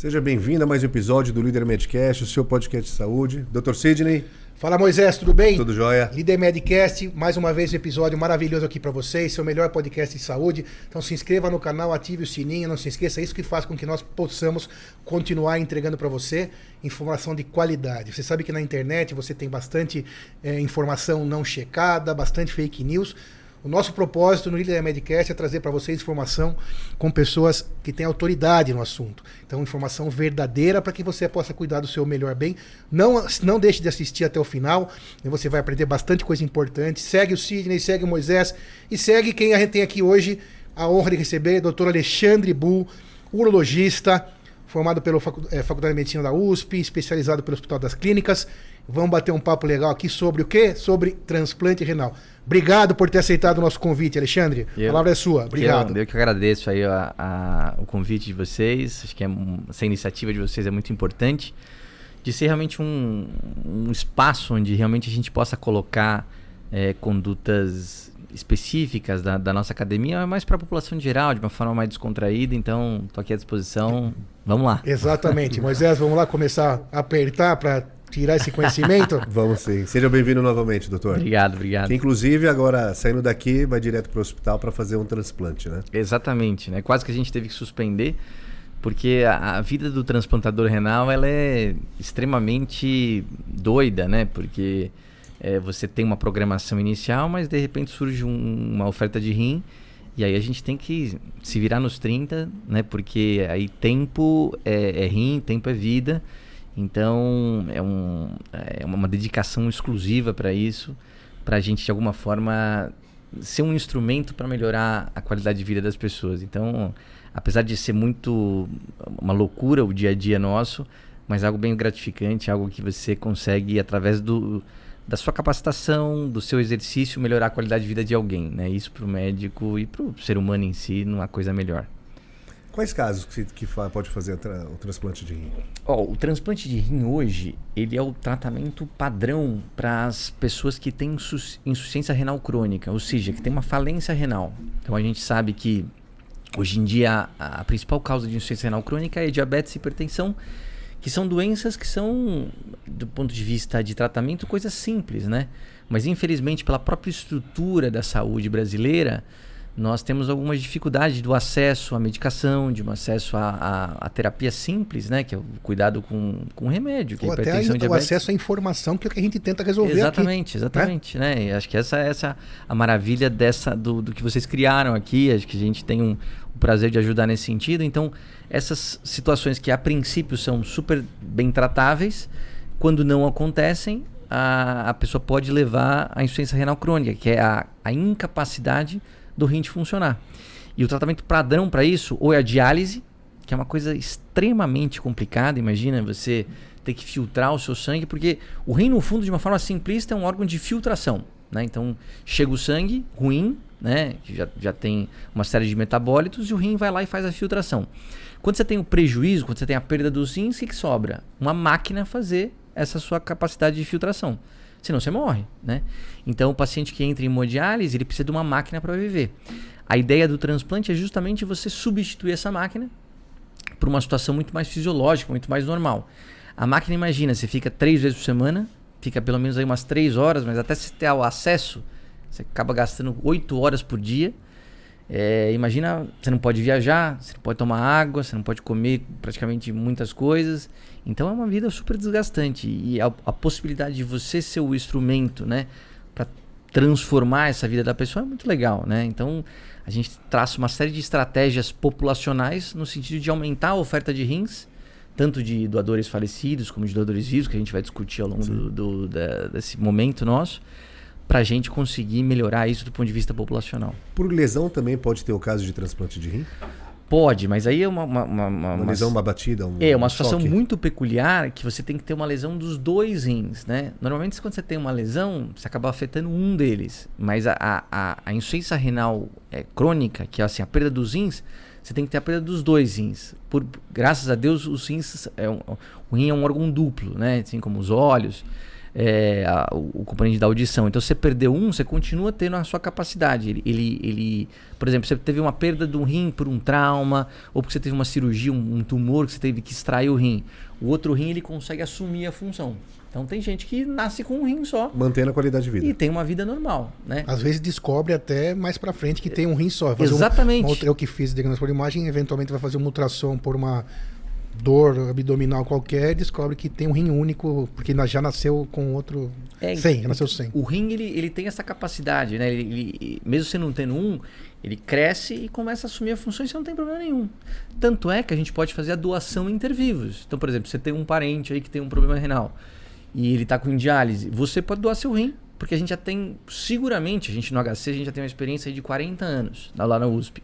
Seja bem-vindo a mais um episódio do Líder Medcast, o seu podcast de saúde. Dr. Sidney. Fala Moisés, tudo bem? Tudo jóia. Líder Medcast, mais uma vez um episódio maravilhoso aqui para vocês, seu melhor podcast de saúde. Então se inscreva no canal, ative o sininho, não se esqueça, é isso que faz com que nós possamos continuar entregando para você informação de qualidade. Você sabe que na internet você tem bastante é, informação não checada, bastante fake news. O nosso propósito no Líder Medcast é trazer para vocês informação com pessoas que têm autoridade no assunto. Então, informação verdadeira para que você possa cuidar do seu melhor bem. Não, não deixe de assistir até o final, você vai aprender bastante coisa importante. Segue o Sidney, segue o Moisés e segue quem a gente tem aqui hoje a honra de receber, Dr. Alexandre Bull, urologista, formado pela é, Faculdade de Medicina da USP, especializado pelo Hospital das Clínicas. Vamos bater um papo legal aqui sobre o quê? Sobre transplante renal. Obrigado por ter aceitado o nosso convite, Alexandre. Eu, a palavra é sua. Obrigado. Eu, eu que agradeço aí a, a, o convite de vocês. Acho que é, essa iniciativa de vocês é muito importante. De ser realmente um, um espaço onde realmente a gente possa colocar é, condutas específicas da, da, nossa academia, mas para a população em geral, de uma forma mais descontraída. Então, estou aqui à disposição. Vamos lá. Exatamente. Moisés, vamos lá começar a apertar para tirar esse conhecimento? Vamos sim. Seja bem-vindo novamente, doutor. Obrigado, obrigado. Que, inclusive, agora, saindo daqui, vai direto para o hospital para fazer um transplante, né? Exatamente, né? Quase que a gente teve que suspender, porque a, a vida do transplantador renal, ela é extremamente doida, né? Porque é, você tem uma programação inicial, mas de repente surge um, uma oferta de rim, e aí a gente tem que se virar nos 30, né? Porque aí tempo é, é rim, tempo é vida. Então é, um, é uma dedicação exclusiva para isso, para a gente de alguma forma ser um instrumento para melhorar a qualidade de vida das pessoas. Então, apesar de ser muito uma loucura o dia a dia nosso, mas algo bem gratificante, algo que você consegue através do da sua capacitação, do seu exercício, melhorar a qualidade de vida de alguém, né? Isso para o médico e para o ser humano em si, numa coisa melhor. Quais casos que, que pode fazer o transplante de rim? Oh, o transplante de rim hoje, ele é o tratamento padrão para as pessoas que têm insuficiência renal crônica, ou seja, que tem uma falência renal. Então a gente sabe que hoje em dia a, a principal causa de insuficiência renal crônica é diabetes e hipertensão, que são doenças que são, do ponto de vista de tratamento, coisas simples, né? Mas infelizmente pela própria estrutura da saúde brasileira, nós temos algumas dificuldades do acesso à medicação, de um acesso à, à, à, terapia simples, né? Que é o cuidado com, com remédio, que Ou é até a, o acesso à informação, que é o que a gente tenta resolver Exatamente, aqui, exatamente. Né? né? acho que essa, essa é a maravilha dessa, do, do que vocês criaram aqui. Acho que a gente tem um, o prazer de ajudar nesse sentido. Então, essas situações que a princípio são super bem tratáveis, quando não acontecem, a, a pessoa pode levar à insuficiência renal crônica, que é a, a incapacidade do rim de funcionar. E o tratamento padrão para isso, ou é a diálise, que é uma coisa extremamente complicada, imagina você ter que filtrar o seu sangue, porque o rim, no fundo, de uma forma simplista, é um órgão de filtração. Né? Então, chega o sangue ruim, né? que já, já tem uma série de metabólitos, e o rim vai lá e faz a filtração. Quando você tem o prejuízo, quando você tem a perda dos rins, o que, que sobra? Uma máquina fazer essa sua capacidade de filtração senão você morre, né? Então, o paciente que entra em hemodiálise, ele precisa de uma máquina para viver. A ideia do transplante é justamente você substituir essa máquina por uma situação muito mais fisiológica, muito mais normal. A máquina, imagina, você fica três vezes por semana, fica pelo menos aí umas três horas, mas até você ter o acesso, você acaba gastando oito horas por dia. É, imagina, você não pode viajar, você não pode tomar água, você não pode comer praticamente muitas coisas. Então é uma vida super desgastante. E a, a possibilidade de você ser o instrumento, né, para transformar essa vida da pessoa é muito legal, né? Então a gente traça uma série de estratégias populacionais no sentido de aumentar a oferta de rins, tanto de doadores falecidos como de doadores vivos, que a gente vai discutir ao longo do, do, da, desse momento nosso para a gente conseguir melhorar isso do ponto de vista populacional. Por lesão também pode ter o caso de transplante de rim? Pode, mas aí é uma. Uma, uma, uma, uma lesão, uma batida? Um, é, uma situação choque. muito peculiar que você tem que ter uma lesão dos dois rins, né? Normalmente, quando você tem uma lesão, você acaba afetando um deles. Mas a, a, a insuficiência renal é, crônica, que é assim, a perda dos rins, você tem que ter a perda dos dois rins. Por, graças a Deus, os rins. É um, o rim é um órgão duplo, né? Assim como os olhos. É, a- o, o componente da audição. Então, se você perdeu um, você continua tendo a sua capacidade. Ele, ele, ele- por exemplo, você teve uma perda do rim por um trauma, ou porque você teve uma cirurgia, um, um tumor que você teve que extrair o rim. O outro rim, ele consegue assumir a função. Então, tem gente que nasce com um rim só Mantendo a qualidade de vida. e tem uma vida normal, né? Às vezes descobre até mais pra frente que tem um rim só. Fazer um- Exatamente. uma eu que fiz diagnóstico por imagem, eventualmente vai fazer uma ultrassom por uma dor abdominal qualquer descobre que tem um rim único, porque já nasceu com outro. É, 100, já nasceu 100. O rim, ele, ele tem essa capacidade, né? Ele, ele- mesmo você não tendo um, ele cresce e começa a assumir a função e você não tem problema nenhum. Tanto é que a gente pode fazer a doação intervivos. Então, por exemplo, você tem um parente aí que tem um problema renal e ele está com diálise, você pode doar seu rim, porque a gente já tem, seguramente, a gente no HC, a gente já tem uma experiência aí de 40 anos lá na USP.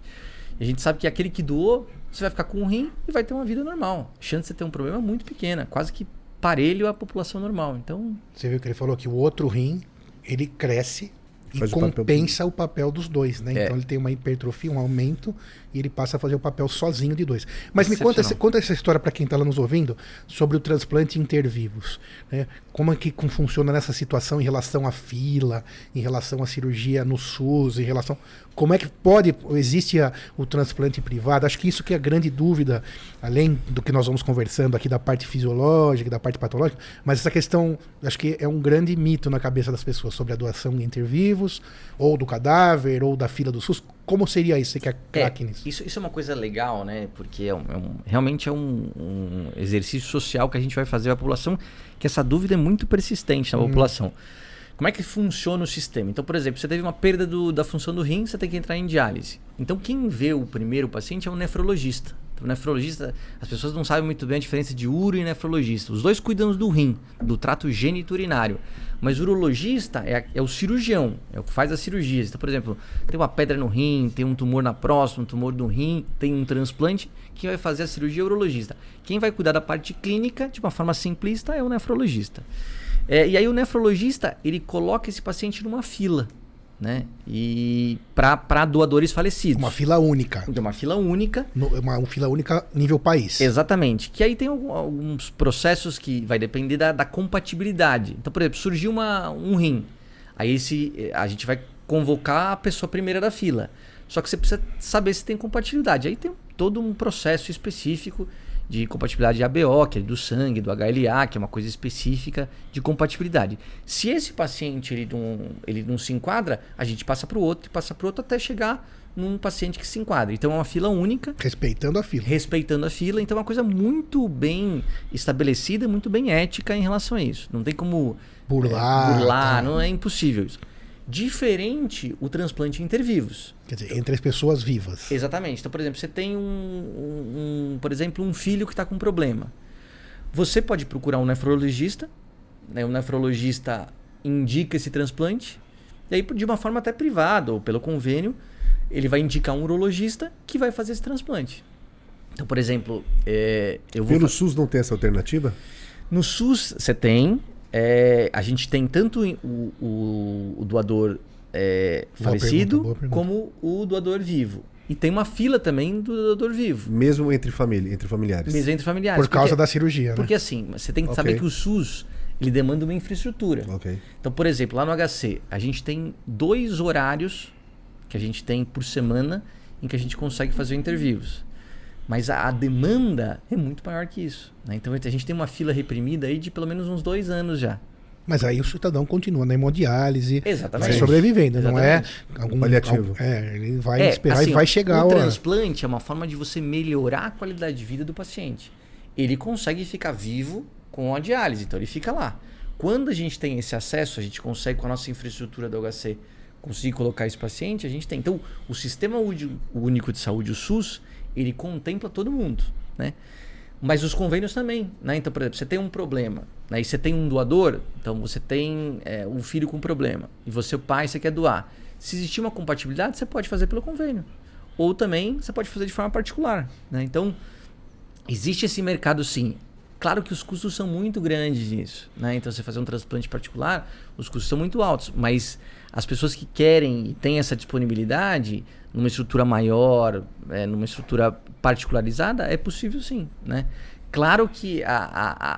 E a gente sabe que aquele que doou, você vai ficar com um rim e vai ter uma vida normal. A chance de você ter um problema é muito pequena, quase que parelho à população normal. Então, Você viu que ele falou que o outro rim, ele cresce e Faz o papel- compensa o papel dos dois, né? É. Então ele tem uma hipertrofia, um aumento, e ele passa a fazer o papel sozinho de dois. Mas me conta, conta essa história para quem está lá nos ouvindo sobre o transplante intervivos. Né? Como é que funciona nessa situação em relação à fila, em relação à cirurgia no SUS, em relação. Como é que pode. Existe a- o transplante privado? Acho que isso que é a grande dúvida, além do que nós vamos conversando aqui da parte fisiológica, da parte patológica, mas essa questão, acho que é um grande mito na cabeça das pessoas sobre a doação inter vivos, ou do cadáver, ou da fila do SUS. Como seria isso? Você que é craque nisso. Isso, isso é uma coisa legal, né? Porque é um- é um- realmente é um, um exercício social que a gente vai fazer à população, que essa dúvida é muito persistente na população. Como é que funciona o sistema? Então, por exemplo, você teve uma perda do- da função do rim, você tem que entrar em diálise. Então, quem vê o primeiro paciente é um nefrologista. O nefrologista, as pessoas não sabem muito bem a diferença de uro e nefrologista. Os dois cuidam do rim, do trato geniturinário. Mas o urologista é, é o cirurgião, é o que faz as cirurgias. Então, por exemplo, tem uma pedra no rim, tem um tumor na próstata, um tumor no rim, tem um transplante. Quem vai fazer a cirurgia é o urologista. Quem vai cuidar da parte clínica, de uma forma simplista, é o nefrologista. É, e aí o nefrologista, ele coloca esse paciente numa fila, né? E para doadores falecidos. Uma fila única. Então, uma fila única. No- Uma, uma fila única nível país. Exatamente. Que aí tem alguns processos que vai depender da, da compatibilidade. Então, por exemplo, surgiu uma, um rim. Aí esse, eh, a gente vai convocar a pessoa primeira da fila. Só que você precisa saber se tem compatibilidade. Aí tem todo um processo específico de compatibilidade de ABO, que é do sangue, do HLA, que é uma coisa específica de compatibilidade. Se esse paciente ele não, ele não se enquadra, a gente passa para o outro e passa para o outro até chegar num paciente que se enquadra. Então é uma fila única Respeitando a fila. respeitando a fila. Então é uma coisa muito bem estabelecida, muito bem ética em relação a isso. Não tem como Burlar, é, burlar tá. não é impossível isso. Diferente o transplante intervivos. Quer dizer, entre as pessoas vivas. Exatamente. Então, por exemplo, você tem um, um- um, por exemplo, um filho que está com um problema. Você pode procurar um nefrologista, né? o nefrologista indica esse transplante, e aí de uma forma até privada ou pelo convênio, ele vai indicar um urologista que vai fazer esse transplante. Então, por exemplo, é, eu vou Pelo SUS não tem essa alternativa? no SUS você tem, é, a gente tem tanto o, o- o doador é, falecido pergunta, pergunta. como o doador vivo. E tem uma fila também do doador vivo, Mesmo entre família, entre familiares. mesmo entre familiares. Por causa porque, da cirurgia, né? Porque assim, você tem que Ok. saber que o SUS ele demanda uma infraestrutura. Ok. Então, por exemplo, lá no HC, a gente tem dois horários que a gente tem por semana em que a gente consegue fazer interviews. Mas a, a demanda é muito maior que isso. né? Então a gente tem uma fila reprimida aí de pelo menos uns dois anos já. Mas aí o cidadão continua na hemodiálise, Exatamente. vai sobrevivendo, não é Exatamente. algum Paliativo. é, ele vai É, esperar assim, e vai chegar a O hora. transplante é uma forma de você melhorar a qualidade de vida do paciente. Ele consegue ficar vivo com a diálise, então ele fica lá. Quando a gente tem esse acesso, a gente consegue com a nossa infraestrutura do HC conseguir colocar esse paciente, a gente tem. Então, o Sistema Único de Saúde, o SUS, ele contempla todo mundo, né? Mas os convênios também, né? Então, por exemplo, você tem um problema, né? E você tem um doador, então você tem é, um filho com problema, e você, o pai, você quer doar. Se existir uma compatibilidade, você pode fazer pelo convênio. Ou também você pode fazer de forma particular, né? Então, existe esse mercado sim. Claro que os custos são muito grandes nisso, né? Então, você fazer um transplante particular, os custos são muito altos, mas as pessoas que querem e têm essa disponibilidade numa estrutura maior, é, numa estrutura particularizada, é possível sim, né? Claro que a,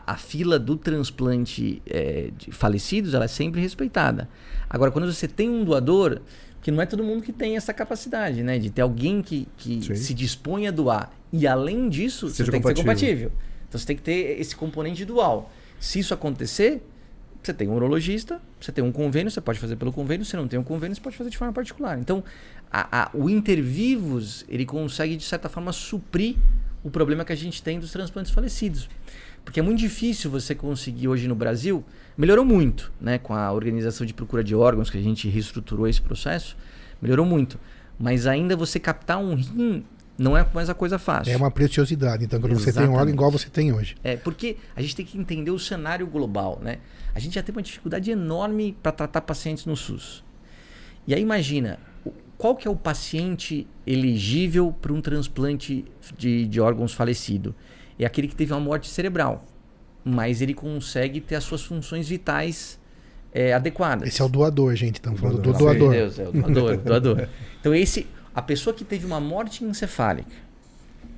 a, a fila do transplante é, de falecidos ela é sempre respeitada. Agora, quando você tem um doador, que não é todo mundo que tem essa capacidade, né? De ter alguém que, que se dispõe a doar. E além disso, Seja você tem compatível. que ser compatível. Então você tem que ter esse componente dual. Se isso acontecer, você tem um urologista, você tem um convênio, você pode fazer pelo convênio, se não tem um convênio, você pode fazer de forma particular. Então, a, a, o Intervivos, ele consegue, de certa forma, suprir o problema que a gente tem dos transplantes falecidos. Porque é muito difícil você conseguir hoje no Brasil, melhorou muito, né, com a organização de procura de órgãos, que a gente reestruturou esse processo, melhorou muito. Mas ainda você captar um rim não é mais a coisa fácil. É uma preciosidade. Então, quando você tem um órgão Exatamente. igual você tem hoje. É, porque a gente tem que entender o cenário global, né? A gente já tem uma dificuldade enorme para tratar pacientes no SUS. E aí imagina, qual que é o paciente elegível para um transplante de, de órgãos falecido? É aquele que teve uma morte cerebral, mas ele consegue ter as suas funções vitais é, adequadas. Esse é o doador, gente. Estamos falando do Doador. De Deus, é o doador, o doador. Então esse, a pessoa que teve uma morte encefálica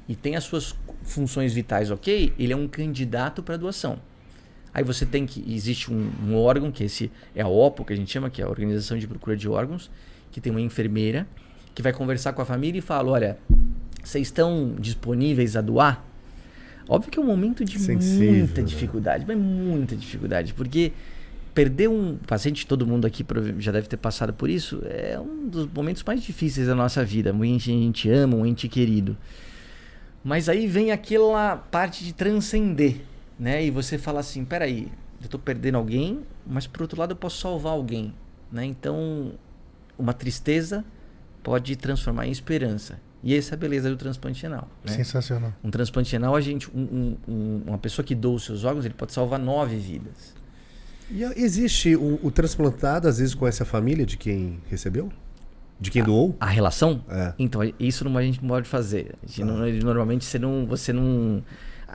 e tem as suas funções vitais ok, ele é um candidato para doação. Aí você tem que existe um, um órgão que esse é a OPO que a gente chama, que é a Organização de Procura de Órgãos, que tem uma enfermeira que vai conversar com a família e fala, olha, vocês estão disponíveis a doar? Óbvio que é um momento de Sensível, muita né? dificuldade, mas muita dificuldade, porque perder um paciente, todo mundo aqui já deve ter passado por isso, é um dos momentos mais difíceis da nossa vida. Um ente a gente ama, um ente querido. Mas aí vem aquela parte de transcender, né? E você fala assim, peraí, eu tô perdendo alguém, mas por outro lado eu posso salvar alguém, né? Então, uma tristeza pode transformar em esperança. E essa é a beleza do transplante renal. Né? Sensacional. Um transplante renal, a gente, um- um- uma pessoa que doa os seus órgãos, ele pode salvar nove vidas. E a- existe o, o transplantado, às vezes, conhece a família de quem recebeu? De quem doou? A relação? É. Então, isso não, a gente não pode fazer. A gente não- normalmente você não, você não.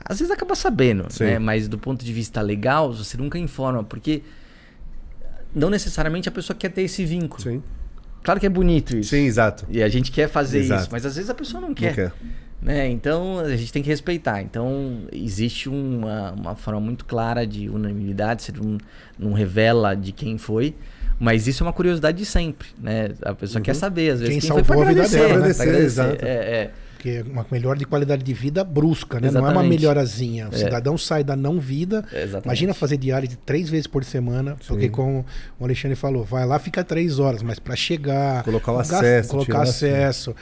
Às vezes acaba sabendo, Sim. né? Mas do ponto de vista legal, você nunca informa, porque não necessariamente a pessoa quer ter esse vínculo. Sim. Claro que é bonito isso. Sim, exato. E a gente quer fazer Exato. isso, mas às vezes a pessoa não quer. Não quer. Né? Então a gente tem que respeitar. Então existe uma, uma forma muito clara de unanimidade, você não, não revela de quem foi. Mas isso é uma curiosidade de sempre, né? A pessoa quer saber, às vezes Quem quem, salvou a vida agradecer, dela, né? Exato. É, é. Porque é uma melhora de qualidade de vida brusca, né? Não é uma melhorazinha. O cidadão sai da não vida. Exatamente. Imagina fazer diálise três vezes por semana, porque como o Alexandre falou, vai lá, fica três horas, mas para chegar, Colocar o acesso, colocar acesso,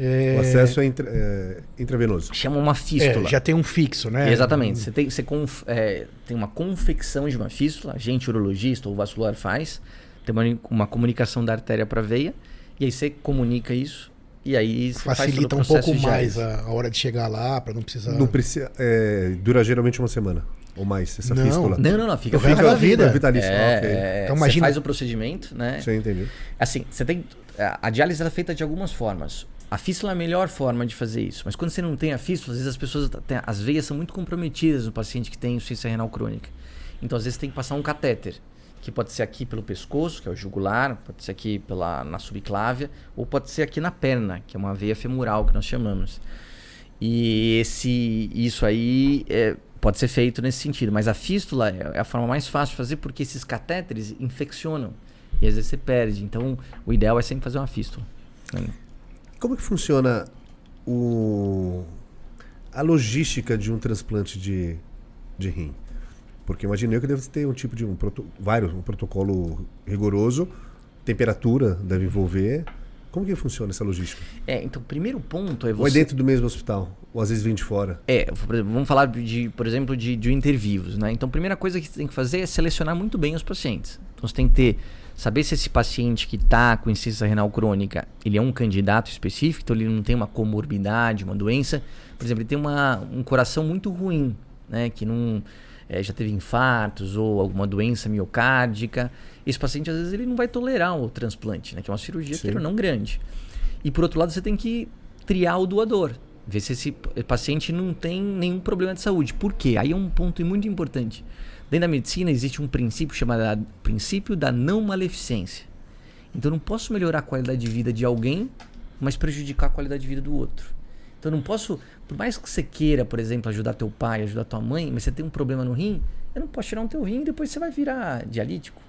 é, O acesso é, intra- é intravenoso. Chama uma fístula. é, já tem um fixo, né? Exatamente. Você, tem, você conf- é, tem uma confecção de uma fístula, a gente urologista ou vascular faz, tem uma, uma comunicação da artéria para veia, e aí você comunica isso, e aí você Facilita um pouco mais a, a hora de chegar lá, para não precisar. Não precisa, é, dura geralmente uma semana ou mais, essa Não. fístula. Não, não, não, fica O resto fica da vida. É vitalício. É, Ah, ok. é, Então você imagina- faz o procedimento, né? Sim, entendi. Assim, você tem. A a diálise é feita de algumas formas. A fístula é a melhor forma de fazer isso. Mas quando você não tem a fístula, às vezes as pessoas. as veias são muito comprometidas no paciente que tem insuficiência renal crônica. Então, às vezes, tem que passar um catéter. Que pode ser aqui pelo pescoço, que é o jugular, pode ser aqui pela, na subclávia, ou pode ser aqui na perna, que é uma veia femoral que nós chamamos. E esse, isso aí é, pode ser feito nesse sentido. Mas a fístula é a forma mais fácil de fazer porque esses catéteres infeccionam. E às vezes você perde. Então, o ideal é sempre fazer uma fístula. né? Como que funciona o, a logística de um transplante de, de rim? Porque imagino eu que deve ter um tipo de um, vários, um protocolo rigoroso, temperatura deve envolver. Como que funciona essa logística? É, então, o primeiro ponto é Ou é você. dentro do mesmo hospital? Ou às vezes vem de fora? É, vamos falar de, por exemplo, de, de intervivos, né? Então, a primeira coisa que você tem que fazer é selecionar muito bem os pacientes. Então, você tem que ter, saber se esse paciente que está com insuficiência renal crônica, ele é um candidato específico, então ele não tem uma comorbidade, uma doença. Por exemplo, ele tem uma, um coração muito ruim, né? Que não é, já teve infartos ou alguma doença miocárdica. Esse paciente, às vezes, ele não vai tolerar o transplante, né? Que é uma cirurgia Sim. que não grande. E por outro lado, você tem que triar o doador. Ver se esse paciente não tem nenhum problema de saúde. Por quê? Aí é um ponto muito importante. Dentro da medicina existe um princípio chamado princípio da não maleficência. Então eu não posso melhorar a qualidade de vida de alguém, mas prejudicar a qualidade de vida do outro. Então eu não posso, por mais que você queira, por exemplo, ajudar teu pai, ajudar tua mãe, mas você tem um problema no rim, eu não posso tirar um teu rim e depois você vai virar dialítico.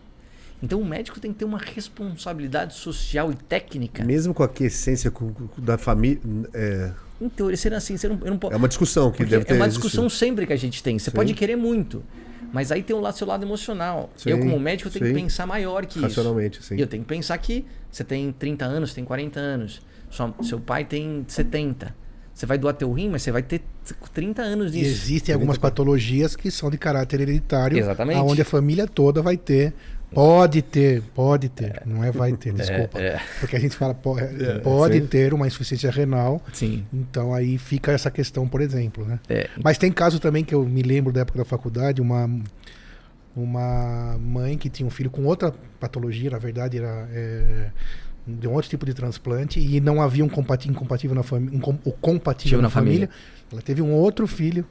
Então o médico tem que ter uma responsabilidade social e técnica. Mesmo com a quiescência da família. É, Em teoria, sendo assim, você não, eu não posso. é uma discussão que Porque deve ter é uma existido. discussão sempre que a gente tem. Você Sim. pode querer muito, mas aí tem o lado, seu lado emocional. Sim, eu, como médico, tenho sim. que pensar maior que isso. Racionalmente, sim. E eu tenho que pensar que você tem 30 anos, tem 40 anos. Sua- seu pai tem 70. Você vai doar teu rim, mas você vai ter 30 anos E disso. existem algumas patologias que são de caráter hereditário, Exatamente. onde a família toda vai ter. Pode ter, pode ter, não é vai ter, desculpa. é. Porque a gente fala po- pode sim. ter uma insuficiência renal, Sim. então aí fica essa questão, por exemplo, né? É, Mas tem caso também que eu me lembro da época da faculdade, uma, uma mãe que tinha um filho com outra patologia, na verdade era é, de um outro tipo de transplante e não havia um compati incompatível na família, um o compatível na, na família. família. Ela teve um outro filho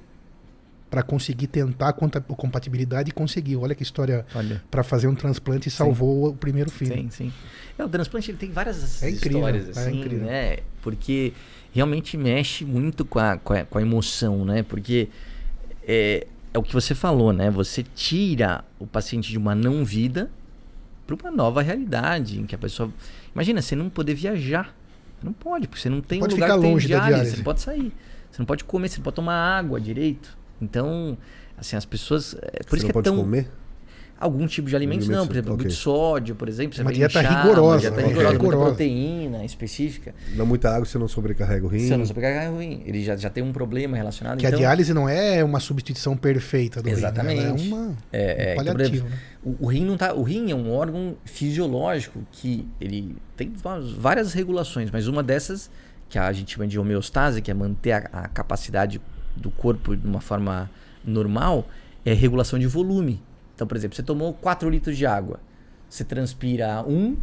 para conseguir tentar a compatibilidade e conseguiu. Olha que história para fazer um transplante e salvou o primeiro filho. Sim, sim. É, o transplante ele tem várias É incrível, histórias, é assim, incrível. né? Porque realmente mexe muito com a, com a, com a emoção, né? Porque é, é o que você falou, né? Você tira o paciente de uma não vida para uma nova realidade, em que a pessoa. Imagina, você não poder viajar. Você não pode, porque você não tem Pode lugar ficar que tem longe da diálise. Você não pode sair. Você não pode comer, você não pode tomar água direito. Então, assim, as pessoas. É, por Você isso não que é tão. comer? Algum tipo de alimentos, não. Por Alimentos, exemplo, ok. muito sódio, por exemplo. Você Uma vai dieta inchar, rigorosa, Uma dieta né? rigorosa, muita Rigorosa. proteína específica. Dá muita água, você não sobrecarrega o rim. Eu não sobrecarregar ruim, ele já, já tem um problema relacionado. Que então, a diálise não é uma substituição perfeita do rim, né? Exatamente. Ela é uma É, é, um então, paliativo, exemplo, né? o, o rim não tá, o rim é um órgão fisiológico que ele tem várias regulações, mas uma dessas que a gente chama de homeostase, que é manter a, a capacidade do corpo de uma forma normal, é regulação de volume. Então, por exemplo, você tomou 4 litros de água, você transpira 1,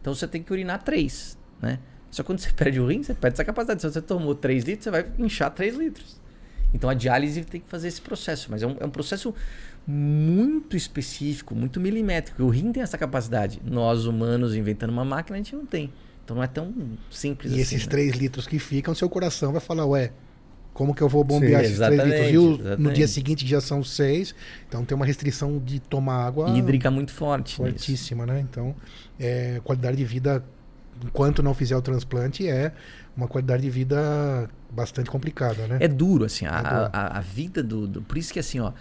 então você tem que urinar 3, né? Só quando você perde o rim, você perde essa capacidade. Se você tomou 3 litros, você vai inchar 3 litros. Então a diálise tem que fazer esse processo, mas é um, é um processo muito específico, muito milimétrico. O rim tem essa capacidade. Nós, humanos, inventando uma máquina, a gente não tem. Então não é tão simples E assim. esses né? 3 litros que ficam, seu coração vai falar, ué, como que eu vou bombear Sim, esses 3 litros? E o- no dia seguinte já são 6, então tem uma restrição de tomar água Hídrica muito forte. nisso. fortíssima, né? Então, é, qualidade de vida, enquanto não fizer o transplante, é uma qualidade de vida bastante complicada, né? É duro, assim, a, É duro. a, a vida do, do- Por isso que, assim, ó,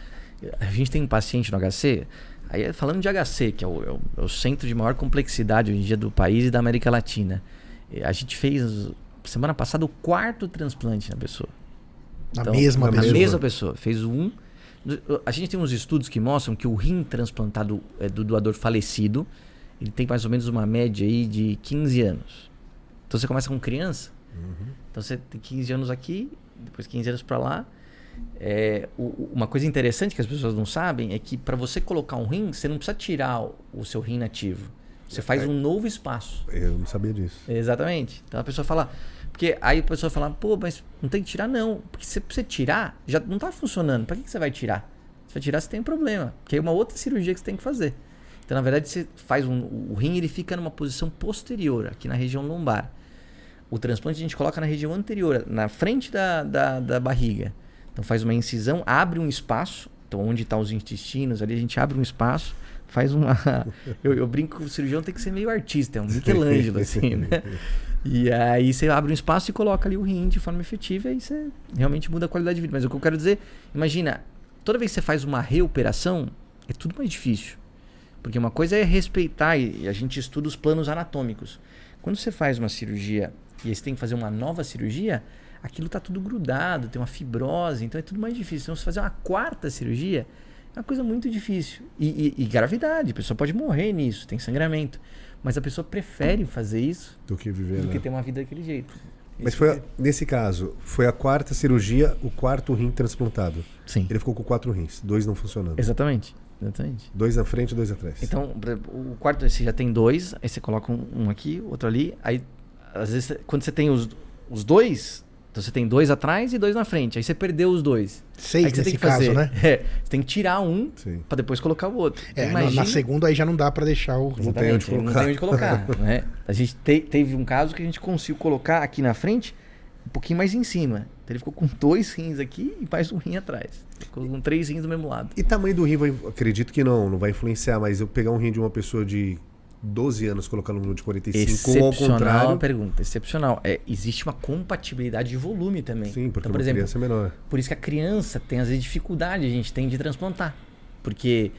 a gente tem um paciente no HC, aí falando de HC, que é o, é o- é o centro de maior complexidade hoje em dia do país e da América Latina. eh, A gente fez, semana passada, o quarto transplante na pessoa. Na Então, mesma na pessoa. mesma pessoa. Fez um. A gente tem uns estudos que mostram que o rim transplantado é, do doador falecido, ele tem mais ou menos uma média aí de 15 anos. Então você começa com criança, então você tem 15 anos aqui, depois 15 anos para lá. É, o- uma coisa interessante que as pessoas não sabem é que para você colocar um rim, você não precisa tirar o, o seu rim nativo. Você faz um novo espaço. Eu não sabia disso. Exatamente. Então a pessoa fala. Porque aí a pessoa fala, pô, mas não tem que tirar, não. Porque se você tirar, já não tá funcionando. Pra que, que você vai tirar? Se vai tirar, você tem um problema. Porque é uma outra cirurgia que você tem que fazer. Então, na verdade, você faz um. O rim ele fica numa posição posterior, aqui na região lombar. O transplante a gente coloca na região anterior, na frente da, da, da barriga. Então faz uma incisão, abre um espaço. Então, onde estão os intestinos, ali a gente abre um espaço, faz uma. Eu, eu brinco que o cirurgião tem que ser meio artista, é um Michelangelo, assim, né? E aí você abre um espaço e coloca ali o rim de forma efetiva e aí você realmente muda a qualidade de vida. Mas o que eu quero dizer, imagina, toda vez que você faz uma reoperação, é tudo mais difícil. Porque uma coisa é respeitar, e a gente estuda os planos anatômicos. Quando você faz uma cirurgia e aí você tem que fazer uma nova cirurgia, aquilo está tudo grudado, tem uma fibrose, então é tudo mais difícil. Então, se fazer uma quarta cirurgia, é uma coisa muito difícil. E, e- e gravidade, a pessoa pode morrer nisso, tem sangramento. Mas a pessoa prefere fazer isso Do que viver, do que né? ter uma vida daquele jeito. Mas Isso foi, a- que- nesse caso, foi a quarta cirurgia, o quarto rim transplantado. Sim. Ele ficou com quatro rins, dois não funcionando. Exatamente. Exatamente. Dois na frente e dois atrás. Então, o quarto você já tem dois, aí você coloca um, um aqui, outro ali. Aí, às vezes, quando você tem os, os dois, então você tem dois atrás e dois na frente. Aí você perdeu os dois. Seis aí você nesse tem que fazer? caso, né? É, você tem que tirar um pra depois colocar o outro. É, na- Imagina- na segunda aí já não dá pra deixar o. Não tem onde Exatamente, não colocar. tem onde colocar. né? A gente te- teve um caso que a gente conseguiu colocar aqui na frente um pouquinho mais em cima. Então ele ficou com dois rins aqui e mais um rim atrás. Ficou com três rins do mesmo lado. E tamanho do rim, vai, acredito que não, não vai influenciar, mas eu pegar um rim de uma pessoa de 12 anos, colocar no de 45, ou ao Excepcional contrário. a pergunta, excepcional. É, existe uma compatibilidade de volume também. Sim, porque então, por exemplo, criança é menor. por isso que a criança tem às vezes dificuldade, a gente tem de transplantar. Porque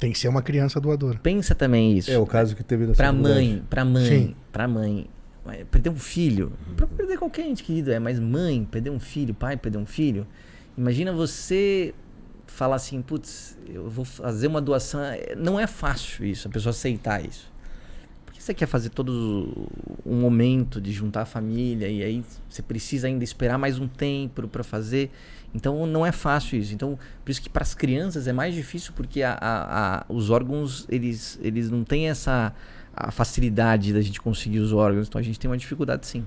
Tem que ser uma criança doadora. pensa também isso. É o caso que teve da Pra sua mãe, pra mãe, Sim. pra mãe. Perder um filho, pra perder qualquer ente querido, é, mas mãe, perder um filho, pai, perder um filho. Imagina você falar assim, putz, eu vou fazer uma doação. Não é fácil isso, a pessoa aceitar isso. Porque você quer fazer todo um momento de juntar a família e aí você precisa ainda esperar mais um tempo pra fazer. Então não é fácil isso. Então por isso que para as crianças é mais difícil porque a- a- a- os órgãos eles, eles não têm essa a facilidade da gente conseguir os órgãos. Então a gente tem uma dificuldade sim.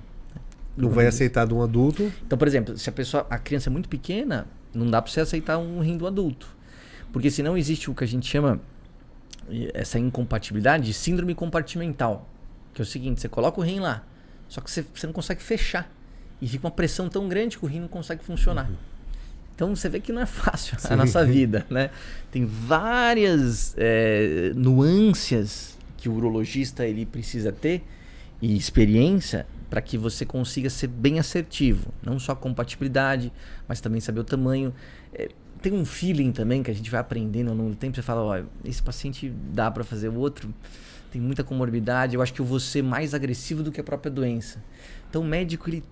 Não vai aceitar de um adulto. Então, por exemplo, se a pessoa, a criança é muito pequena, não dá para você aceitar um rim do adulto. Porque senão existe o que a gente chama essa incompatibilidade de síndrome compartimental. Que é o seguinte, você coloca o rim lá, só que você, você não consegue fechar. E fica uma pressão tão grande que o rim não consegue funcionar. Então você vê que não é fácil Sim. a nossa vida, né? Tem várias eh, nuances que o urologista ele precisa ter e experiência para que você consiga ser bem assertivo. Não só a compatibilidade, mas também saber o tamanho. Eh, tem um feeling também que a gente vai aprendendo ao longo do tempo. Você fala, ó, esse paciente dá para fazer o outro, tem muita comorbidade. Eu acho que eu vou ser mais agressivo do que a própria doença. Então o médico ele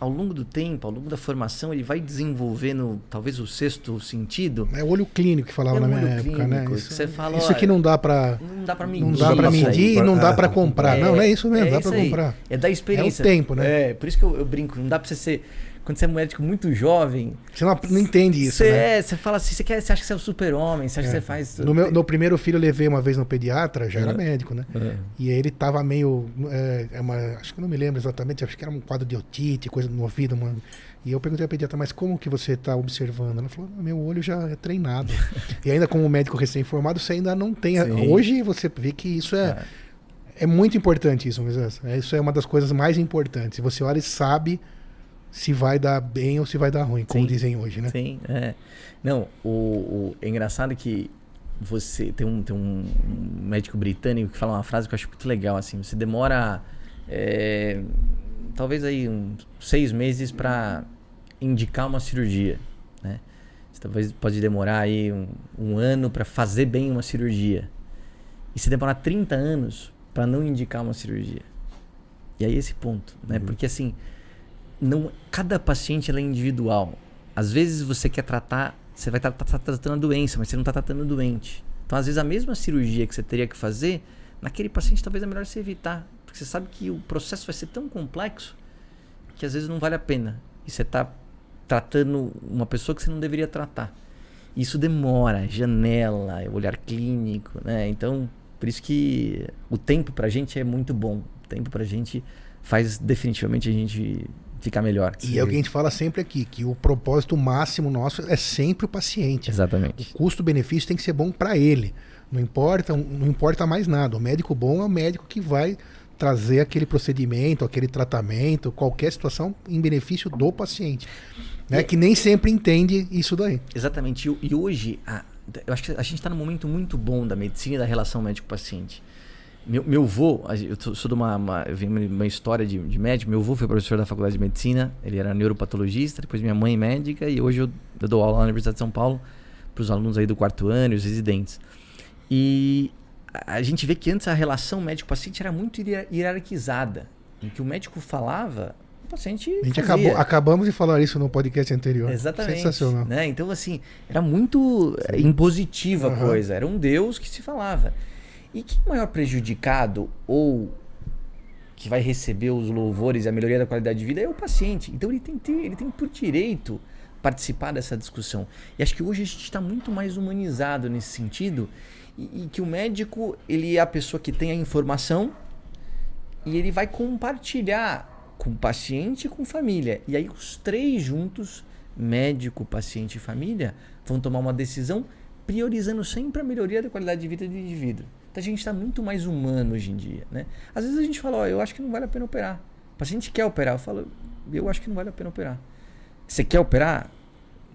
ao longo do tempo, ao longo da formação, ele vai desenvolvendo talvez o sexto sentido. É o olho clínico que falava É na minha época, né? Isso, que você fala, isso aqui não dá pra. Não dá para medir. Não dá aí. medir e não dá pra Ah, comprar. Não, não é isso mesmo, dá pra isso aí. comprar. É da experiência. É o tempo, né? É, por isso que eu, eu brinco, não dá pra você ser. Quando você é um médico muito jovem, Você não, não entende isso, você, né? é, você fala assim, você, quer, você acha que você é o super-homem, você acha que É. você faz. No meu, no primeiro filho eu levei uma vez no pediatra, já era É. médico, né? É. E ele tava meio. é, é uma, acho que eu não me lembro exatamente, acho que era um quadro de otite, coisa no ouvido, mano. E eu perguntei à pediatra, mas como que você tá observando? Ela falou, "Ah, meu olho já é treinado. e ainda como médico recém-formado, você ainda não tem. Sim. Hoje você vê que isso é, é muito importante, isso, Moisés. É, Isso é uma das coisas mais importantes. Você olha e sabe se vai dar bem ou se vai dar ruim, como Sim. dizem hoje, né? Sim, é. Não, o, o- é engraçado que você tem um, tem um médico britânico que fala uma frase que eu acho muito legal, assim, você demora é, talvez aí uns seis meses para indicar uma cirurgia, né? Você talvez pode demorar aí um, um ano para fazer bem uma cirurgia. E se demorar 30 anos para não indicar uma cirurgia. E aí esse ponto, né? Porque assim, não cada paciente é individual. Às vezes você quer tratar, você vai estar tratando a doença, mas você não está tratando o doente. Então, às vezes, a mesma cirurgia que você teria que fazer, naquele paciente talvez é melhor você evitar. Porque você sabe que o processo vai ser tão complexo que às vezes não vale a pena. E você está tratando uma pessoa que você não deveria tratar. Isso demora, janela, olhar clínico, né? Então, por isso que o tempo pra gente é muito bom. O tempo pra gente faz definitivamente a gente ficar melhor. E é o que a gente fala sempre aqui, que o propósito máximo nosso é sempre o paciente. Exatamente. O custo-benefício tem que ser bom para ele. Não importa, não importa mais nada. O médico bom é o médico que vai trazer aquele procedimento, aquele tratamento, qualquer situação em benefício do paciente. Né? E- Que nem sempre entende isso daí. Exatamente. E, e hoje, a- eu acho que a gente está num momento muito bom da medicina e da relação médico-paciente. Meu, meu gente- eu sou- de uma, uma, eu de uma história de, de médico. Meu avô foi professor da faculdade de medicina, ele era neuropatologista, depois minha mãe médica, e hoje eu, eu dou aula na Universidade de São Paulo para os alunos aí do quarto ano e os residentes. E a, gente vê que antes a relação médico-paciente era muito hierar- hierarquizada, em que o médico falava, o paciente A gente fazia. acabou, acabamos de falar isso no podcast anterior. Exatamente. Sensacional. Né? Então, assim, era muito eh, impositiva a Aham. coisa. Era um Deus que se falava. E quem é maior prejudicado ou que vai receber os louvores e a melhoria da qualidade de vida é o paciente. Então, ele tem, que ele tem por direito participar dessa discussão. E acho que hoje a gente está muito mais humanizado nesse sentido e, e que o médico ele é a pessoa que tem a informação e ele vai compartilhar com o paciente e com família. E aí os três juntos, médico, paciente e família, vão tomar uma decisão priorizando sempre a melhoria da qualidade de vida do indivíduo. Então a gente está muito mais humano hoje em dia, né? Às vezes a gente fala, ó, eu acho que não vale a pena operar. O paciente quer operar, eu falo, eu acho que não vale a pena operar. Você quer operar?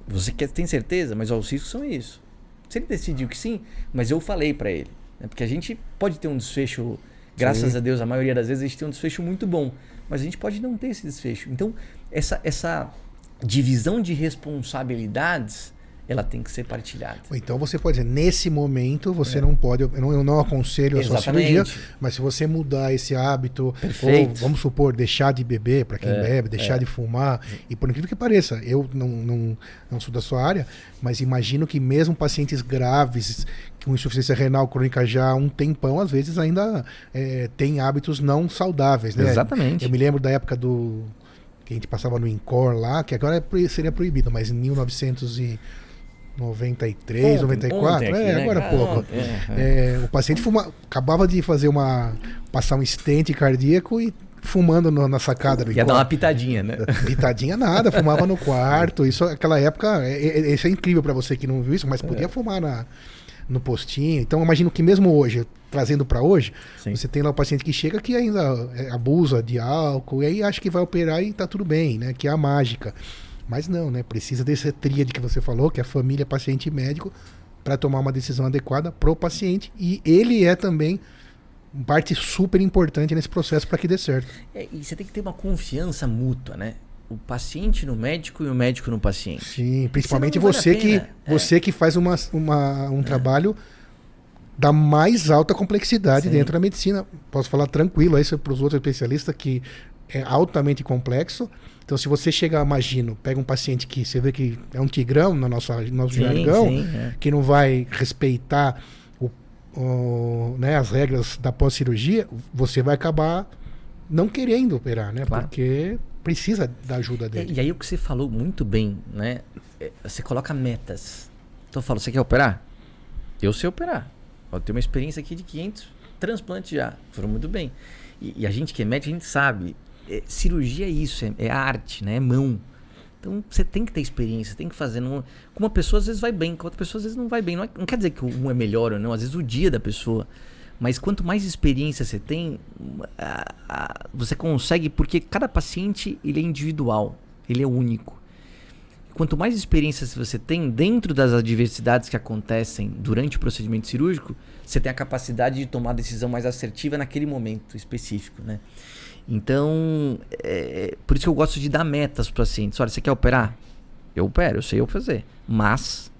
Você quer, tem certeza? Mas ó, os riscos são isso. Se ele decidiu que sim, mas eu falei para ele. Né? Porque a gente pode ter um desfecho, graças Sim. a Deus, a maioria das vezes a gente tem um desfecho muito bom. Mas a gente pode não ter esse desfecho. Então, essa, essa divisão de responsabilidades, ela tem que ser partilhada. Então você pode dizer, nesse momento você não pode, eu não, eu não aconselho a sua É. Exatamente. cirurgia, mas se você mudar esse hábito, Perfeito. ou vamos supor, deixar de beber para quem É, bebe, deixar é. de fumar, e por incrível que pareça, eu não, não, não sou da sua área, mas imagino que mesmo pacientes graves, com insuficiência renal crônica já há um tempão, às vezes ainda é, tem hábitos não saudáveis, né? Exatamente. Eu me lembro da época do que a gente passava no Incor lá, que agora é seria proibido, mas em 1993, Ontem- 94, ontem aqui, é, né, agora há pouco. É, é. É, o paciente fuma, acabava de fazer uma passar um estente cardíaco e fumando no- na sacada Ia dar uma pitadinha, né? Pitadinha nada, fumava no quarto. Isso, aquela época, é, é- isso é incrível para você que não viu isso, mas podia É. fumar na, no postinho. Então, imagino que mesmo hoje, trazendo para hoje, Sim. você tem lá o paciente que chega que ainda é, abusa de álcool e aí acha que vai operar e tá tudo bem, né? Que é a mágica. Mas não, né? Precisa dessa tríade que você falou, que é família, paciente e médico, para tomar uma decisão adequada pro paciente. E ele é também parte super importante nesse processo para que dê certo. É, e você tem que ter uma confiança mútua, né? O paciente no médico e o médico no paciente. Sim, principalmente não vale você que pena. É. você que faz uma, uma- um trabalho da mais alta complexidade Sim. dentro da medicina. Posso falar tranquilo isso para os outros especialistas que é altamente complexo. Então, se você chega, imagino, pega um paciente que você vê que é um tigrão no nosso, no nosso Sim, jargão, sim, é. que não vai respeitar o- o- né, as regras da pós-cirurgia, você vai acabar não querendo operar, né? Claro. Porque precisa da ajuda dele. E aí o que você falou muito bem, né? É, Você coloca metas. Então eu falo, você quer operar? Eu sei operar. Eu tenho uma experiência aqui de 500 transplantes já. Foram muito bem. E, e a gente que é médico, a gente sabe. É, cirurgia é isso, é, é arte, né? É mão. Então você tem que ter experiência, tem que fazer. Não, com uma pessoa às vezes vai bem, com outra pessoa às vezes não vai bem. Não, é- não quer dizer que um é melhor ou não, às vezes o dia da pessoa. Mas quanto mais experiência você tem, a- a- você consegue, porque cada paciente ele é individual, ele é único. Quanto mais experiências você tem dentro das adversidades que acontecem durante o procedimento cirúrgico, você tem a capacidade de tomar a decisão mais assertiva naquele momento específico, né? Então, é, por isso que eu gosto de dar metas para os pacientes. Olha, você quer operar? Eu opero, eu sei eu fazer. Mas,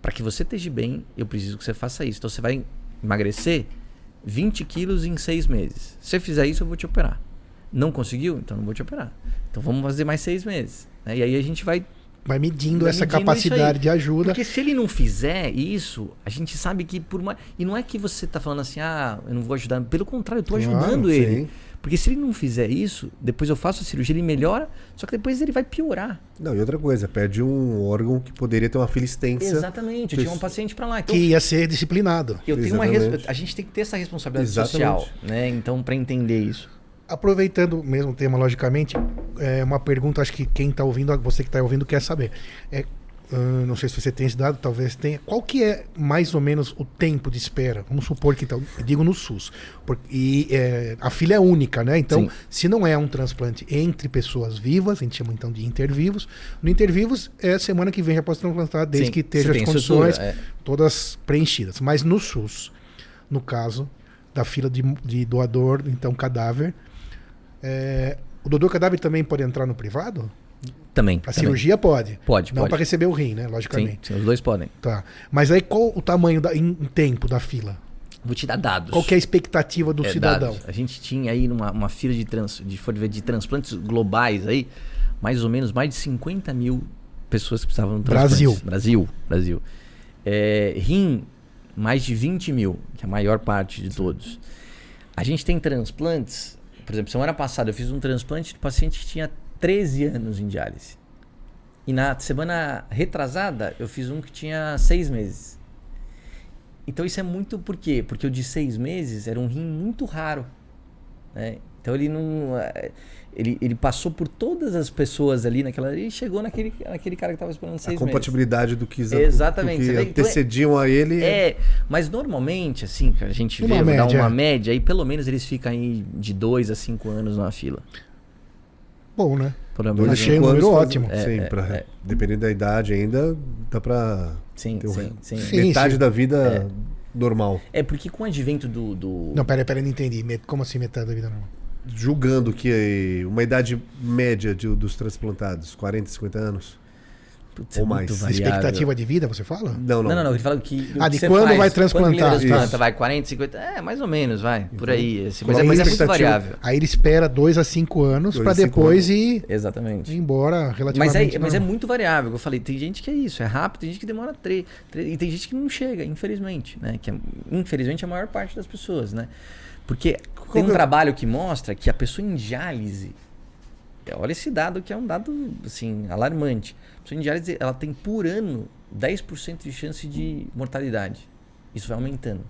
para que você esteja bem, eu preciso que você faça isso. Então, você vai emagrecer 20 quilos em seis meses. Se você fizer isso, eu vou te operar. Não conseguiu? Então, não vou te operar. Então, vamos fazer mais seis meses. né? E aí a gente vai Vai medindo Vai essa medindo capacidade de ajuda. porque se ele não fizer isso, a gente sabe que por. E não é que você tá falando assim, ah, eu não vou ajudar. Pelo contrário, eu Claro, ajudando ele. sim. Porque se ele não fizer isso, depois eu faço a cirurgia, ele melhora, só que depois ele vai piorar. Não, e outra coisa, perde um órgão que poderia ter uma fila extensa. Exatamente. Eu tinha um paciente para lá. Então, Que ia ser disciplinado. eu tenho uma Exatamente. A gente tem que ter essa responsabilidade Exatamente. social, né? Então, para entender isso. Aproveitando o mesmo tema, logicamente, é uma pergunta, acho que quem está ouvindo, você que está ouvindo quer saber. É, ah, não sei se você tem esse dado, talvez tenha. Qual que é mais ou menos o tempo de espera? Vamos supor que, então, eu digo no SUS. Porque, e é, a filha é única, né? Então, Sim. se não é um transplante entre pessoas vivas, a gente chama então de intervivos. No intervivos é semana que vem já posso transplantar, desde Sim, que esteja as condições estrutura, é. todas preenchidas. Mas no SUS, no caso da fila de, de doador, então cadáver, é, o doador cadáver também pode entrar no privado? Também. A também. cirurgia pode. Pode, Não para receber o rim, né? Sim, Logicamente. sim, os dois podem. Tá. Mas aí qual o tamanho da, em, em tempo da fila? Vou te dar dados. Qual que é a expectativa do É, cidadão? dados. A gente tinha aí numa uma fila de, trans, de, de transplantes globais aí, mais ou menos mais de 50 mil pessoas que precisavam de. Brasil. Brasil. Brasil. É, rim, mais de 20 mil, que é a maior parte de todos. A gente tem transplantes, por exemplo, semana passada eu fiz um transplante de paciente que tinha 13 anos em diálise. E na semana retrasada eu fiz um que tinha 6 meses. Então isso é muito por quê? Porque o de seis meses era um rim muito raro. né? Então ele não. eh, Ele, ele passou por todas as pessoas ali naquela. E chegou naquele, naquele cara que estava esperando A seis compatibilidade do que, Exatamente, do que vê? Então antecediam a ele. meses. É, mas normalmente, assim, a gente Uma vê, média, uma é. média, aí pelo menos eles ficam aí de dois a cinco anos na fila. Bom, né? De Achei um número ótimo. É, sim, é, pra- é. dependendo da idade ainda, dá pra Sim, ter um- sim, sim. Metade sim. da vida normal. É porque com o advento do. do... Não, peraí, peraí, não entendi. Como assim metade da vida normal? Julgando que uma idade média de- dos transplantados, 40, 50 anos. Putz, ou é mais. variável. Expectativa de vida, você fala? Não, não. Não, não, não. Ele fala que. Ah, de quando faz, vai Quando transplantar. ninguém transplanta, vai 40, 50. É, mais ou menos, vai. Por aí. Assim, mas, Aí é, mas é muito variável. Aí ele espera dois a cinco anos Dois pra a cinco depois ir, Exatamente. ir embora Mas relativamente. é, mas é muito variável. Eu falei, tem gente que é isso, é rápido, tem gente que demora três, três e tem gente que não chega, infelizmente, né? Que é, infelizmente a maior parte das pessoas, né? Porque tem um que é- trabalho que mostra que a pessoa em diálise, olha esse dado que é um dado assim alarmante. A pessoa em diálise, ela tem por ano 10% de chance de mortalidade. Isso vai aumentando.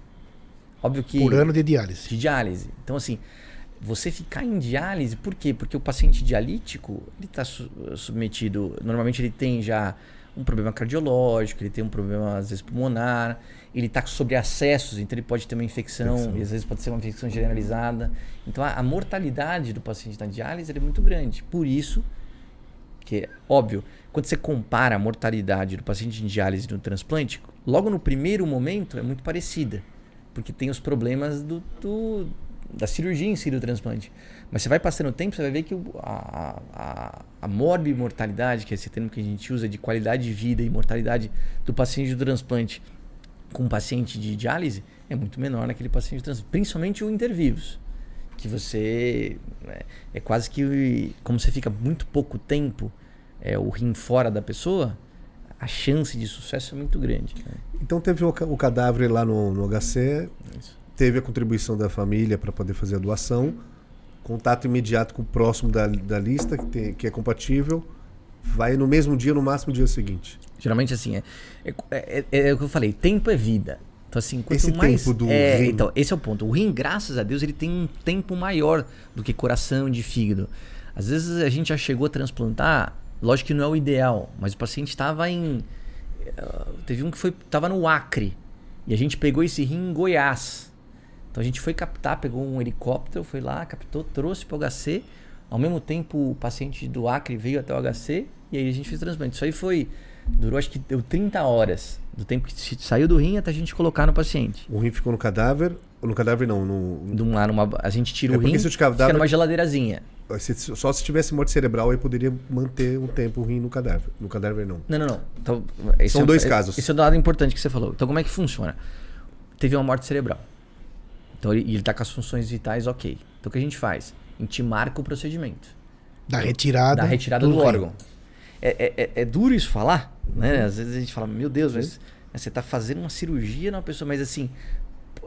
Óbvio que Por ano de diálise. de diálise. Então, assim, você ficar em diálise, por quê? Porque o paciente dialítico, ele está submetido, normalmente ele tem já um problema cardiológico, ele tem um problema, às vezes, pulmonar, ele está sobre acessos, então ele pode ter uma infecção, Infecção. e às vezes pode ser uma infecção generalizada. Então, a, a mortalidade do paciente na diálise é muito grande. Por isso, que é óbvio, quando você compara a mortalidade do paciente em diálise e no transplante, logo no primeiro momento é muito parecida, porque tem os problemas do, do- da cirurgia em si do transplante. Mas você vai passando o tempo, você vai ver que o- a, a, a morbimortalidade, que é esse termo que a gente usa de qualidade de vida e mortalidade do paciente do transplante com um paciente de diálise é muito menor naquele paciente de transplante, principalmente o intervivos que você é, é quase que como você fica muito pouco tempo é, o rim fora da pessoa, a chance de sucesso é muito grande. né? Então teve o, o cadáver lá no, no HC, teve a contribuição da família para poder fazer a doação, contato imediato com o próximo da, da lista, que, tem- que é compatível, vai no mesmo dia, no máximo dia seguinte. Geralmente assim é é, é, é o que eu falei, tempo é vida. Então assim, quanto Esse mais tempo do é, rim. então esse é o ponto. O rim, graças a Deus, ele tem um tempo maior do que coração de fígado. Às vezes a gente já chegou a transplantar, lógico que não é o ideal, mas o paciente estava em eh, teve um que foi tava no Acre e a gente pegou esse rim em Goiás. Então a gente foi captar, pegou um helicóptero, foi lá, captou, trouxe para o HC. Ao mesmo tempo, o paciente do Acre veio até o HC e aí a gente fez o transplante. Isso aí foi durou acho que deu 30 horas do tempo que saiu do rim até a gente colocar no paciente. O rim ficou no cadáver, no cadáver não, no, De uma, numa, a gente tira É o porque rim, se o fica cadáver- numa geladeirazinha. Se- só se tivesse morte cerebral aí poderia manter um tempo o rim no cadáver. No cadáver não. Não, não, não. Então, esse São é um- dois é- casos. Esse é um dado importante que você falou. Então, como é que funciona? Teve uma morte cerebral. Então, ele, ele tá com as funções vitais ok. Então, o que a gente faz? A gente marca o procedimento Da retirada. da retirada do, rim. órgão. É, é- é- é duro isso falar, né? Às vezes a gente fala, meu Deus, mas você está fazendo uma cirurgia numa pessoa, mas assim,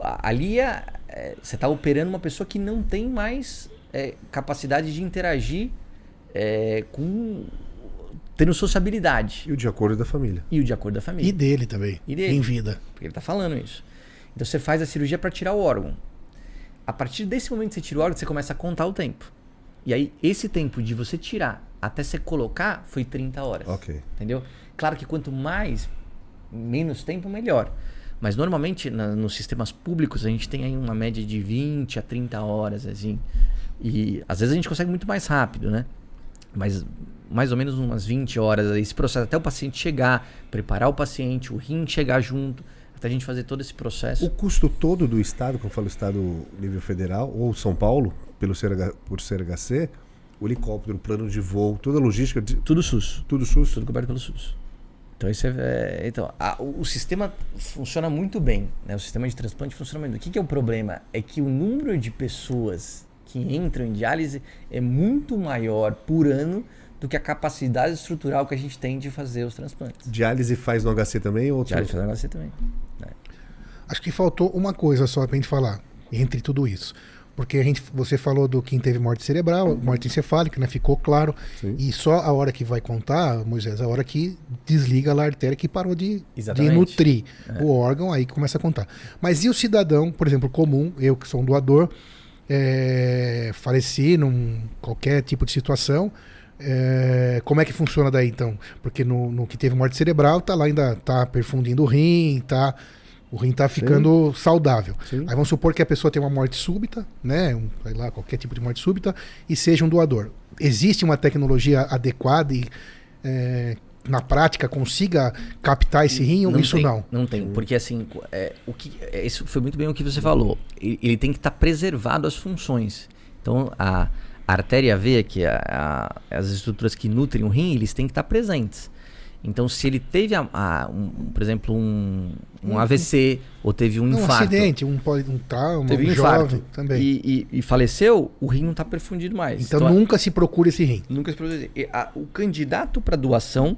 ali é, é, você está operando uma pessoa que não tem mais é, capacidade de interagir é, com. tendo sociabilidade. E o de acordo da família. E o de acordo da família. E dele também. E dele. Em vida. Porque ele tá falando isso. Então você faz a cirurgia para tirar o órgão. A partir desse momento que você tira o órgão, você começa a contar o tempo. E aí, esse tempo de você tirar até você colocar foi 30 horas. Ok. Entendeu? Claro que quanto mais, menos tempo, melhor. Mas normalmente na- nos sistemas públicos a gente tem aí uma média de 20 a 30 horas, assim. E às vezes a gente consegue muito mais rápido, né? Mas mais ou menos umas 20 horas esse processo até o paciente chegar, preparar o paciente, o rim chegar junto, até a gente fazer todo esse processo. O custo todo do Estado, quando eu falo Estado nível federal, ou São Paulo, pelo CRH, por CRHC, o helicóptero, o plano de voo, toda a logística, de- Tudo SUS. tudo SUS. Tudo coberto pelo SUS. Então, esse é, é- então a- o, o sistema funciona muito bem. Né? O sistema de transplante funciona muito bem. O que, que é o problema? É que o número de pessoas que entram em diálise é muito maior por ano do que a capacidade estrutural que a gente tem de fazer os transplantes. Diálise faz no HC também? Ou? Diálise faz HC também. Acho que faltou uma coisa só pra gente falar, entre tudo isso. Porque a gente, você falou do quem teve morte cerebral, morte encefálica, né? Ficou claro. Sim. E só a hora que vai contar, Moisés, a hora que desliga a artéria que parou de, de nutrir o órgão, aí começa a contar. Mas e o cidadão, por exemplo, comum, eu que sou um doador, é, faleci num qualquer tipo de situação, é, como é que funciona daí então? Porque no, no que teve morte cerebral, tá lá ainda tá perfundindo o rim, tá O rim tá ficando saudável. Sim. Aí vamos supor que a pessoa tem uma morte súbita, né? Um, sei lá, qualquer tipo de morte súbita, e seja um doador. Existe uma tecnologia adequada e é, na prática consiga captar esse rim ou isso tem, não? Não tem, porque assim, é, o que, é, isso foi muito bem o que você falou. Ele, ele tem que estar preservado as funções. Então, a, a artéria veia, que é a, as estruturas que nutrem o rim, eles têm que estar presentes. Então, se ele teve, a, a, um, por exemplo, um, um AVC ou teve um um infarto, acidente, um, um trauma, teve um um infarto jovem também. E, e- e faleceu, o rim não está perfundido mais. Então, nunca se procura esse rim. Nunca se produziu. E a- O candidato para doação,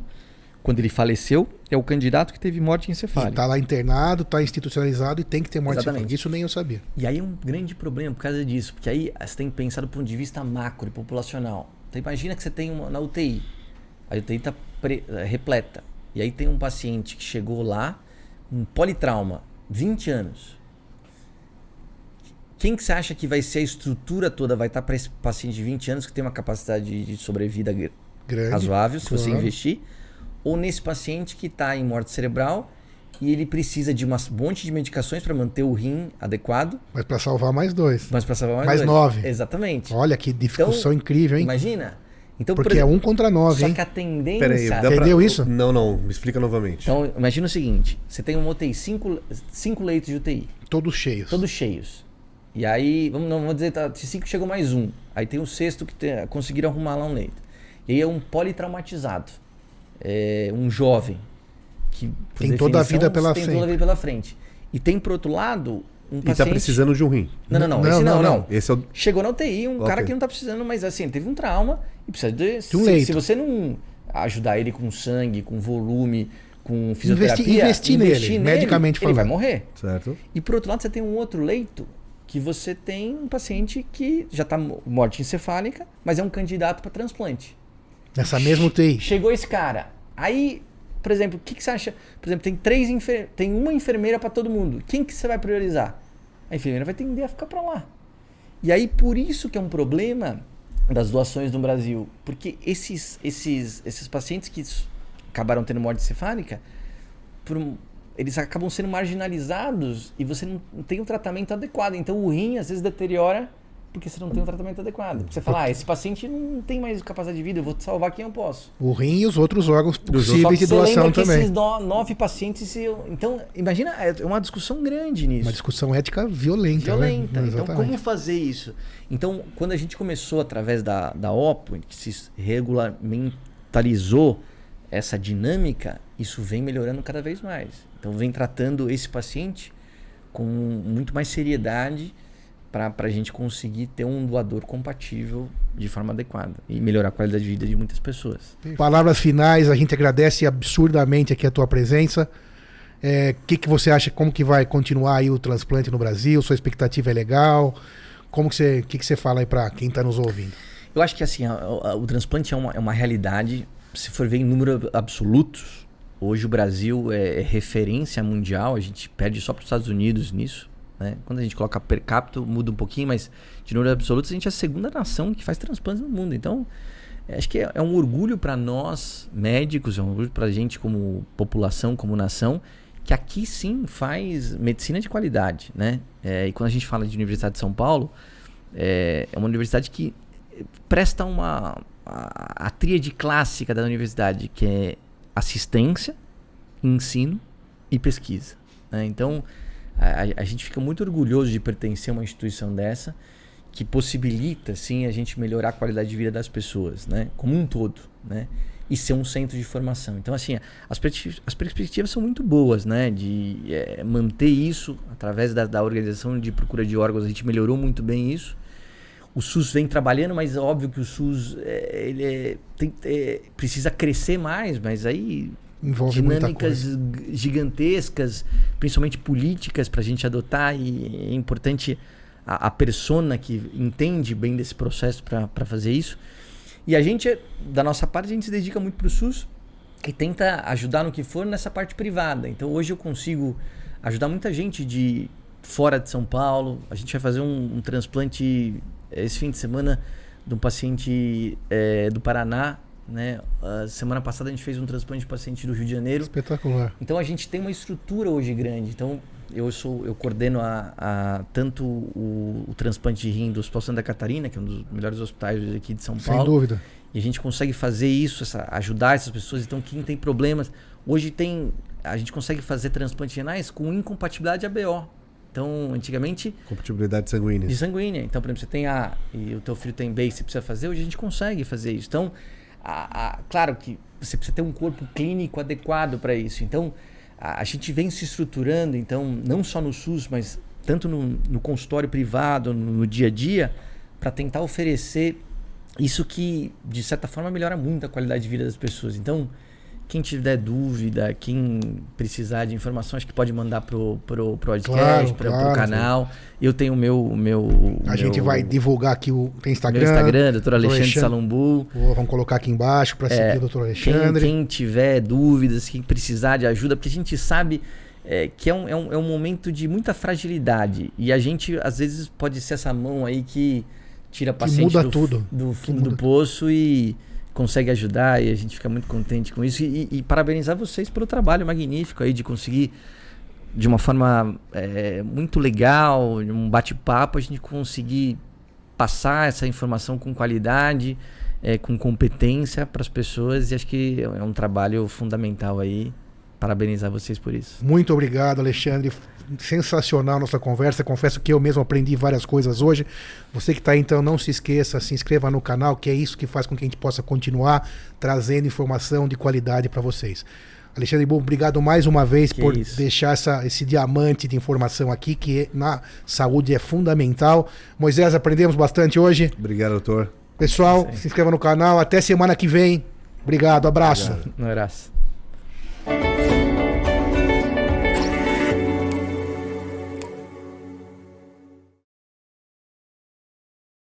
quando ele faleceu, é o candidato que teve morte encefálica. tá lá internado, tá institucionalizado e tem que ter morte Exatamente. cefálica. Isso nem eu sabia. E aí é um grande problema por causa disso, porque aí você tem que pensar do ponto de vista macro e populacional. Então imagina que você tem uma, na UTI, a UTI está repleta, e aí tem um paciente que chegou lá, um politrauma, 20 anos. Quem que você acha que vai ser a estrutura toda vai estar para esse paciente de 20 anos que tem uma capacidade de- sobrevida gr- Grande. razoável, se você claro. investir, ou nesse paciente que está em morte cerebral e ele precisa de um monte de medicações para manter o rim adequado, Mas para salvar mais dois. mas para salvar mais, Mais dois. nove. Exatamente. Olha que discussão incrível, hein? Imagina. Então, Porque é um contra nove, Só hein? que a tendência. Peraí, dá Entendeu pra... isso? Não, não, me explica novamente. Então, imagina o seguinte: você tem uma UTI, cinco, cinco leitos de UTI, Todos cheios. todos cheios. E aí, vamos, não vamos dizer, tá, de cinco chegou mais um. Aí tem o sexto que te- conseguiram arrumar lá um leito. E aí é um politraumatizado. É um jovem. Que, por Tem toda a vida pela tem frente. toda a vida pela frente. E tem, por outro lado, um E paciente. tá precisando de um rim. Não, não, não. Não, esse não, não, não. Esse é o. Chegou na UTI, um Ok. cara que não tá precisando, mas assim, teve um trauma e precisa de. um se, leito. se você não ajudar ele com sangue, com volume, com fisioterapia, investir nele, medicamente ele vai falando. morrer. Certo? E por outro lado, você tem um outro leito que você tem um paciente que já tá mo- morte encefálica, mas é um candidato para transplante. Nessa mesma UTI. Chegou esse cara. Aí, por exemplo, o que, que você acha? Por exemplo, tem três enfer... tem uma enfermeira para todo mundo. Quem que você vai priorizar? A enfermeira vai tender a ficar para lá. E aí por isso que é um problema das doações no Brasil, porque esses esses esses pacientes que acabaram tendo morte encefálica, por eles acabam sendo marginalizados e você não tem um tratamento adequado. Então o rim às vezes deteriora porque você não tem um tratamento adequado. Você fala, ah, esse paciente não tem mais capacidade de vida, eu vou salvar quem eu posso. O rim e os outros órgãos possíveis que de você doação lembra que também. esses no- nove pacientes. se eu- Então, imagina, é uma discussão grande nisso. Uma discussão ética violenta. violenta. Né? Então, como fazer isso? Então, quando a gente começou através da, da OPO, que se regulamentalizou essa dinâmica, isso vem melhorando cada vez mais. Então, vem tratando esse paciente com muito mais seriedade para a gente conseguir ter um doador compatível de forma adequada e melhorar a qualidade de vida de muitas pessoas. Palavras finais, a gente agradece absurdamente aqui a tua presença. O que, que você acha, como que vai continuar aí o transplante no Brasil? Sua expectativa é legal? Como que você, que, que você fala aí para quem está nos ouvindo? Eu acho que assim, a- a- o transplante é uma, é uma realidade. Se for ver em números absolutos, hoje o Brasil é, é referência mundial. A gente perde só para os Estados Unidos nisso. Né? Quando a gente coloca per capita, muda um pouquinho, mas de números absolutos, a gente é a segunda nação que faz transplante no mundo. Então, é, acho que é, é um orgulho para nós, médicos, é um orgulho para a gente como população, como nação, que aqui sim faz medicina de qualidade. Né? É, e quando a gente fala de Universidade de São Paulo, é, é uma universidade que presta uma a, a tríade clássica da universidade, que é assistência, ensino e pesquisa. né? Então, a, a- gente fica muito orgulhoso de pertencer a uma instituição dessa que possibilita, sim, a gente melhorar a qualidade de vida das pessoas, né? Como um todo, né? E ser um centro de formação. Então, assim, as, as perspectivas são muito boas, né? De eh, manter isso através da, da organização de procura de órgãos. A gente melhorou muito bem isso. O SUS vem trabalhando, mas é óbvio que o SUS eh, ele é- tem- é, precisa crescer mais, mas aí Envolve dinâmicas gigantescas, principalmente políticas, para a gente adotar. E é importante a, a persona que entende bem desse processo para fazer isso. E a gente, da nossa parte, a gente se dedica muito para o SUS e tenta ajudar no que for nessa parte privada. Então hoje eu consigo ajudar muita gente de fora de São Paulo. A gente vai fazer um, um transplante eh, esse fim de semana de um paciente eh, do Paraná. Né? A semana passada a gente fez um transplante de paciente do Rio de Janeiro. Espetacular. Então a gente tem uma estrutura hoje grande. Então eu sou, eu coordeno a, a tanto o, o, transplante de rim do Hospital Santa Catarina, que é um dos melhores hospitais aqui de São Paulo. Sem dúvida. E a gente consegue fazer isso, essa, ajudar essas pessoas. Então, quem tem problemas, hoje tem, a gente consegue fazer transplantes renais com incompatibilidade ABO. Então, antigamente. Compatibilidade sanguínea. De sanguínea. Então, por exemplo, você tem A e o teu filho tem B e você precisa fazer, hoje a gente consegue fazer isso. Então, a, a, claro que você precisa ter um corpo clínico adequado para isso. Então, a, a, gente vem se estruturando, então, não só no SUS, mas tanto no, no consultório privado, no, no dia a dia, para tentar oferecer isso que, de certa forma, melhora muito a qualidade de vida das pessoas. Então, quem tiver dúvida, quem precisar de informação, acho que pode mandar pro, pro, pro podcast, claro, pro, claro, pro canal. Eu tenho o meu, meu. A meu, gente vai divulgar aqui o tem Instagram. Meu Instagram, doutor Alexandre, Alexandre Salumbu. Vamos colocar aqui embaixo para seguir é, o doutor Alexandre. Quem, quem, tiver dúvidas, quem precisar de ajuda, porque a gente sabe. É, que é um, é, um, é um momento de muita fragilidade. E a gente, às vezes, pode ser essa mão aí que tira a paciente do, tudo. do fundo do poço e consegue ajudar e a gente fica muito contente com isso e, e parabenizar vocês pelo trabalho magnífico aí de conseguir de uma forma é, muito legal, um bate-papo, a gente conseguir passar essa informação com qualidade, é, com competência para as pessoas e acho que é um trabalho fundamental aí. Parabenizar vocês por isso. Muito obrigado, Alexandre sensacional nossa conversa. Confesso que eu mesmo aprendi várias coisas hoje. Você que está aí, então, não se esqueça, se inscreva no canal, que é isso que faz com que a gente possa continuar trazendo informação de qualidade para vocês. Alexandre Bom, obrigado mais uma vez que por isso. deixar essa, esse diamante de informação aqui, que na saúde é fundamental. Moisés, aprendemos bastante hoje. Obrigado, doutor. Pessoal, se inscreva no canal. Até semana que vem. Obrigado, abraço. Obrigado. Um abraço.